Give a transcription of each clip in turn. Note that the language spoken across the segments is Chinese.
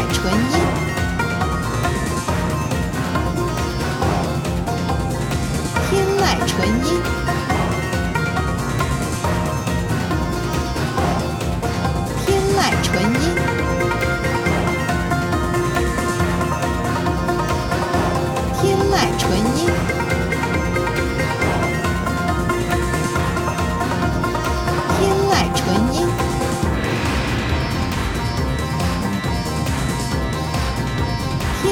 海纯音，天籁纯音。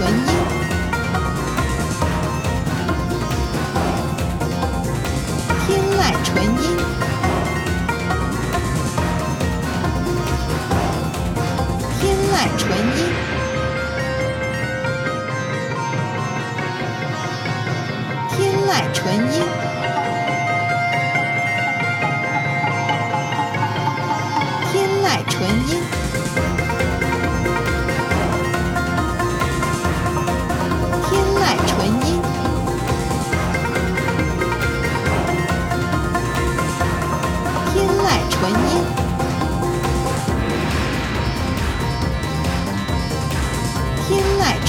纯音，天籁纯音，天籁纯音，天籁纯音，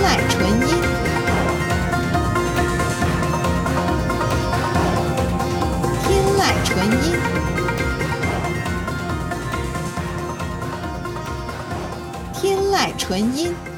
天籁纯音，天籁纯音，天籁纯音。